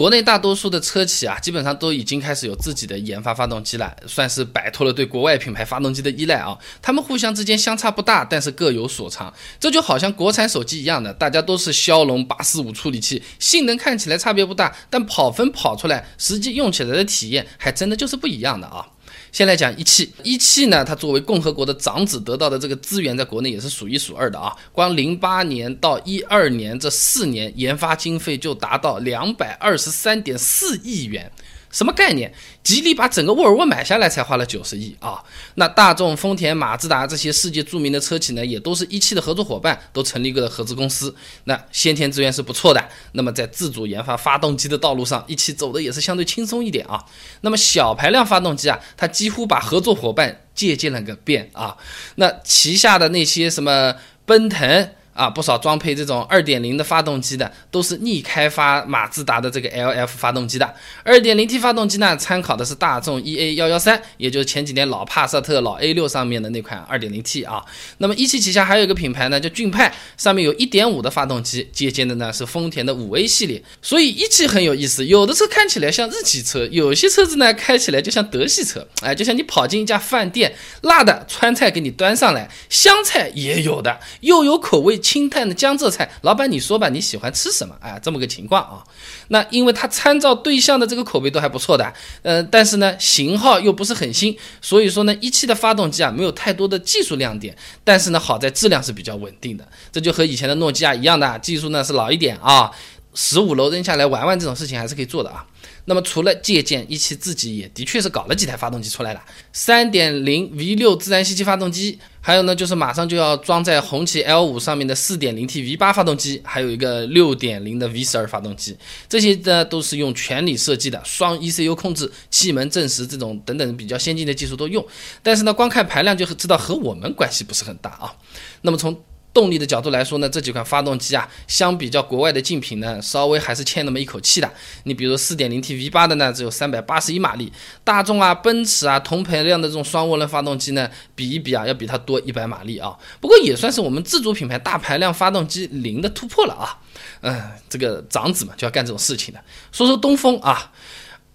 国内大多数的车企啊，基本上都已经开始有自己的研发发动机了，算是摆脱了对国外品牌发动机的依赖啊。他们互相之间相差不大，但是各有所长。这就好像国产手机一样的，大家都是骁龙八四五处理器，性能看起来差别不大，但跑分跑出来，实际用起来的体验还真的就是不一样的啊。先来讲一汽，一汽呢，它作为共和国的长子，得到的这个资源在国内也是数一数二的啊。光零八年到一二年这四年，研发经费就达到两百二十三点四亿元。什么概念？吉利把整个沃尔沃买下来才花了九十亿啊！那大众、丰田、马自达这些世界著名的车企呢，也都是一汽的合作伙伴，都成立个合资公司。那先天资源是不错的。那么在自主研发发动机的道路上，一汽走的也是相对轻松一点啊。那么小排量发动机啊，它几乎把合作伙伴借鉴了个遍啊。那旗下的那些什么奔腾。啊，不少装配这种二点零的发动机的，都是逆开发马自达的这个 LF 发动机的。二点零 T 发动机呢，参考的是大众 EA 幺幺三，也就是前几年老帕萨特、老 A 六上面的那款二点零 T 啊。那么一汽旗下还有一个品牌呢，叫骏派，上面有一点五的发动机，借鉴的呢是丰田的五 A 系列。所以一汽很有意思，有的车看起来像日系车，有些车子呢开起来就像德系车。哎，就像你跑进一家饭店，辣的川菜给你端上来，香菜也有的，又有口味。清淡的江浙菜，老板你说吧，你喜欢吃什么？哎，这么个情况啊。那因为它参照对象的这个口碑都还不错的，呃，但是呢型号又不是很新，所以说呢一汽的发动机啊没有太多的技术亮点，但是呢好在质量是比较稳定的，这就和以前的诺基亚一样的，技术呢是老一点啊，十五楼扔下来玩玩这种事情还是可以做的啊。那么除了借鉴，一汽自己也的确是搞了几台发动机出来了，三点零 V 六自然吸气发动机，还有呢就是马上就要装在红旗 L 五上面的四点零 T V 八发动机，还有一个六点零的 V 十二发动机，这些呢都是用全铝设计的，双 ECU 控制，气门正时这种等等比较先进的技术都用，但是呢光看排量就知道和我们关系不是很大啊。那么从动力的角度来说呢，这几款发动机啊，相比较国外的竞品呢，稍微还是欠那么一口气的。你比如 4.0T V8 的呢，只有381马力，大众啊、奔驰啊同排量的这种双涡轮发动机呢，比一比啊，要比它多一百马力啊。不过也算是我们自主品牌大排量发动机零的突破了啊。嗯，这个长子嘛，就要干这种事情的。说说东风啊。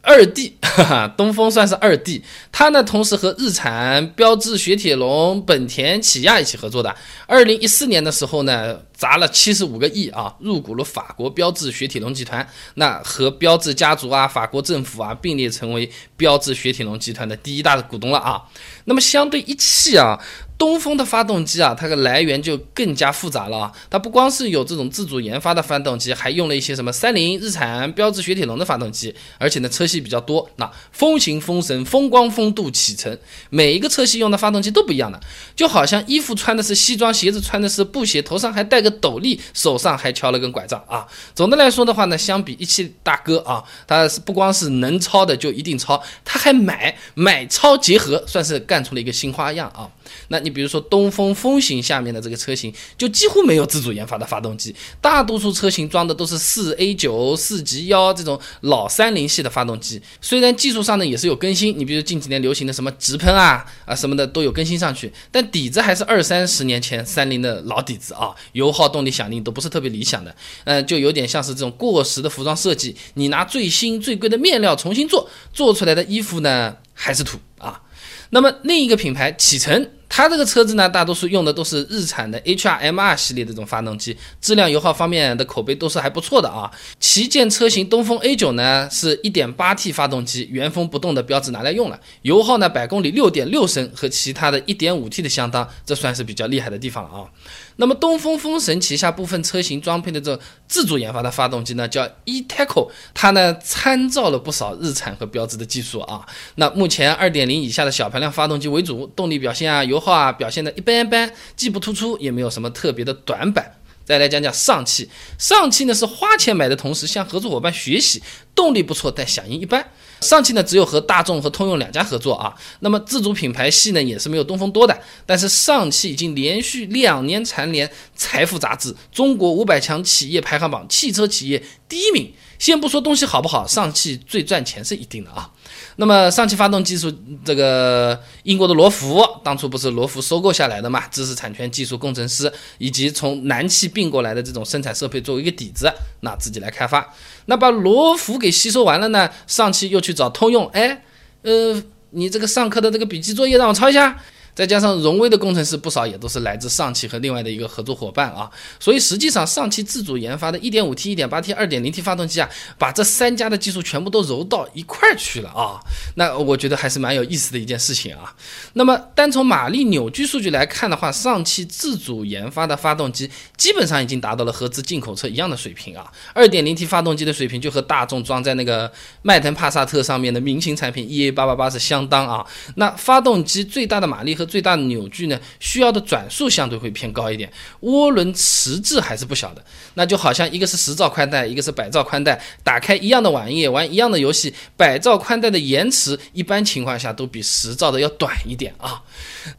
二弟，哈哈，东风算是二弟，他呢同时和日产、标致、雪铁龙、本田、起亚一起合作的。二零一四年的时候呢，砸了七十五个亿啊，入股了法国标致雪铁龙集团，那和标致家族啊、法国政府啊并列成为标致雪铁龙集团的第一大的股东了啊。那么相对一汽啊。东风的发动机啊，它的来源就更加复杂了啊！它不光是有这种自主研发的发动机，还用了一些什么三菱、日产、标致、雪铁龙的发动机，而且呢车系比较多。那风行、风神、风光、风度、启辰，每一个车系用的发动机都不一样的，就好像衣服穿的是西装，鞋子穿的是布鞋，头上还戴个斗笠，手上还敲了根拐杖啊！总的来说的话呢，相比一汽大哥啊，他是不光是能超的就一定超，他还买买超结合，算是干出了一个新花样啊！那你比如说东风风行下面的这个车型，就几乎没有自主研发的发动机，大多数车型装的都是四 A 九、四 G 幺这种老三菱系的发动机。虽然技术上呢也是有更新，你比如近几年流行的什么直喷啊啊什么的都有更新上去，但底子还是二三十年前三菱的老底子啊，油耗、动力响应都不是特别理想的。嗯，就有点像是这种过时的服装设计，你拿最新最贵的面料重新做，做出来的衣服呢还是土啊。那么另一个品牌启辰。它这个车子呢，大多数用的都是日产的 HRMR 系列的这种发动机，质量油耗方面的口碑都是还不错的啊。旗舰车型东风 A9 呢，是一点八 T 发动机，原封不动的标志拿来用了，油耗呢百公里六点六升，和其他的一点五 T 的相当，这算是比较厉害的地方了啊。那么东风风神旗下部分车型装配的这自主研发的发动机呢，叫 E-TECO，它呢参照了不少日产和标致的技术啊。那目前二点零以下的小排量发动机为主，动力表现啊油。话表现的一般般，既不突出，也没有什么特别的短板。再来讲讲上汽，上汽呢是花钱买的同时向合作伙伴学习，动力不错，但响应一般。上汽呢只有和大众和通用两家合作啊，那么自主品牌系呢也是没有东风多的。但是上汽已经连续两年蝉联财富杂志中国五百强企业排行榜汽车企业第一名。先不说东西好不好，上汽最赚钱是一定的啊。那么上汽发动技术，这个英国的罗孚当初不是罗孚收购下来的嘛？知识产权、技术、工程师以及从南汽并过来的这种生产设备作为一个底子，那自己来开发。那把罗孚给吸收完了呢？上汽又去找通用，哎，呃，你这个上课的这个笔记作业让我抄一下。再加上荣威的工程师不少，也都是来自上汽和另外的一个合作伙伴啊，所以实际上上汽自主研发的 1.5T、1.8T、2.0T 发动机啊，把这三家的技术全部都揉到一块儿去了啊，那我觉得还是蛮有意思的一件事情啊。那么单从马力、扭矩数据来看的话，上汽自主研发的发动机基本上已经达到了合资进口车一样的水平啊。2.0T 发动机的水平就和大众装在那个迈腾、帕萨特上面的明星产品 EA888 是相当啊。那发动机最大的马力和最大的扭矩呢，需要的转速相对会偏高一点，涡轮迟滞还是不小的。那就好像一个是十兆宽带，一个是百兆宽带，打开一样的网页，玩一样的游戏，百兆宽带的延迟一般情况下都比十兆的要短一点啊。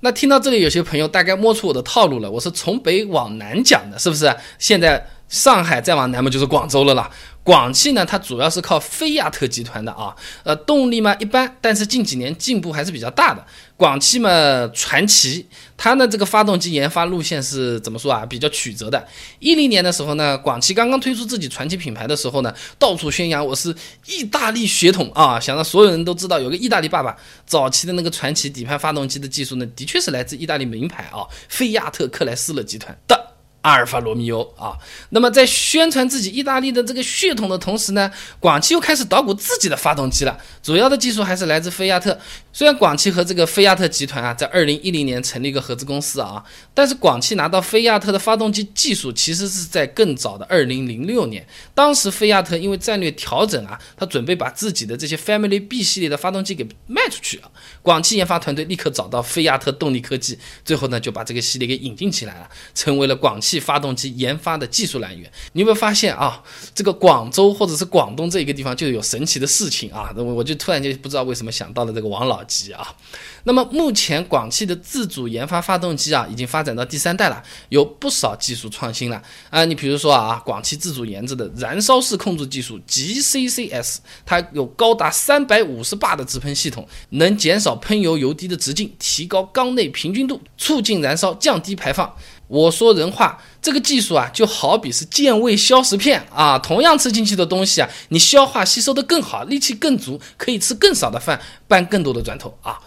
那听到这里，有些朋友大概摸出我的套路了，我是从北往南讲的，是不是？现在上海再往南嘛，就是广州了啦。广汽呢，它主要是靠菲亚特集团的啊，呃，动力嘛一般，但是近几年进步还是比较大的。广汽嘛，传奇，它呢这个发动机研发路线是怎么说啊？比较曲折的。一零年的时候呢，广汽刚刚推出自己传奇品牌的时候呢，到处宣扬我是意大利血统啊，想让所有人都知道有个意大利爸爸。早期的那个传奇底盘发动机的技术呢，的确是来自意大利名牌啊，菲亚特克莱斯勒集团的。阿尔法罗密欧啊，那么在宣传自己意大利的这个血统的同时呢，广汽又开始捣鼓自己的发动机了。主要的技术还是来自菲亚特。虽然广汽和这个菲亚特集团啊，在二零一零年成立一个合资公司啊，但是广汽拿到菲亚特的发动机技术，其实是在更早的二零零六年。当时菲亚特因为战略调整啊，他准备把自己的这些 Family B 系列的发动机给卖出去啊。广汽研发团队立刻找到菲亚特动力科技，最后呢就把这个系列给引进起来了，成为了广汽。发动机研发的技术来源，你有没有发现啊？这个广州或者是广东这一个地方就有神奇的事情啊！我我就突然间不知道为什么想到了这个王老吉啊。那么目前广汽的自主研发发动机啊，已经发展到第三代了，有不少技术创新了啊。你比如说啊，广汽自主研制的燃烧式控制技术 GCCS，它有高达三百五十巴的直喷系统，能减少喷油油滴的直径，提高缸内平均度，促进燃烧，降低排放。我说人话，这个技术啊，就好比是健胃消食片啊，同样吃进去的东西啊，你消化吸收的更好，力气更足，可以吃更少的饭，搬更多的砖头啊。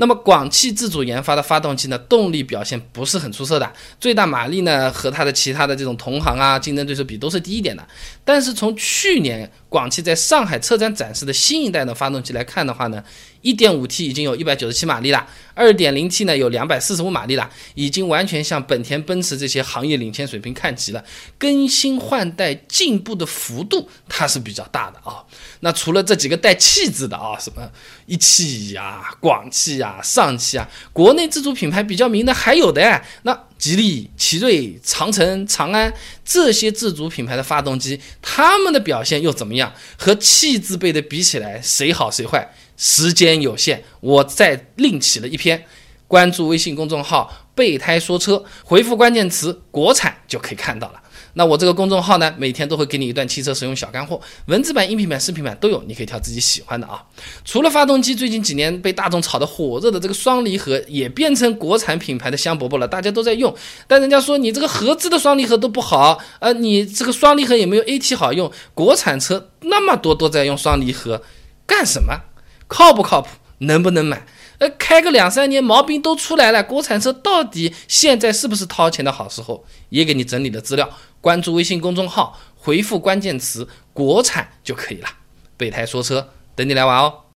那么广汽自主研发的发动机呢，动力表现不是很出色的，最大马力呢和它的其他的这种同行啊竞争对手比都是低一点的。但是从去年广汽在上海车展展示的新一代的发动机来看的话呢，1.5T 已经有一百九十七马力了，2.0T 呢有两百四十五马力了，已经完全向本田、奔驰这些行业领先水平看齐了。更新换代进步的幅度它是比较大的啊。那除了这几个带气质的啊，什么一汽呀、广汽呀。上汽啊，国内自主品牌比较名的还有的，那吉利、奇瑞、长城、长安这些自主品牌的发动机，他们的表现又怎么样？和汽字辈的比起来，谁好谁坏？时间有限，我再另起了一篇，关注微信公众号“备胎说车”，回复关键词“国产”就可以看到了。那我这个公众号呢，每天都会给你一段汽车使用小干货，文字版、音频版、视频版都有，你可以挑自己喜欢的啊。除了发动机，最近几年被大众炒得火热的这个双离合，也变成国产品牌的香饽饽了，大家都在用。但人家说你这个合资的双离合都不好，呃，你这个双离合也没有 AT 好用。国产车那么多都在用双离合，干什么？靠不靠谱？能不能买？呃，开个两三年，毛病都出来了。国产车到底现在是不是掏钱的好时候？也给你整理了资料。关注微信公众号，回复关键词“国产”就可以了。备胎说车，等你来玩哦。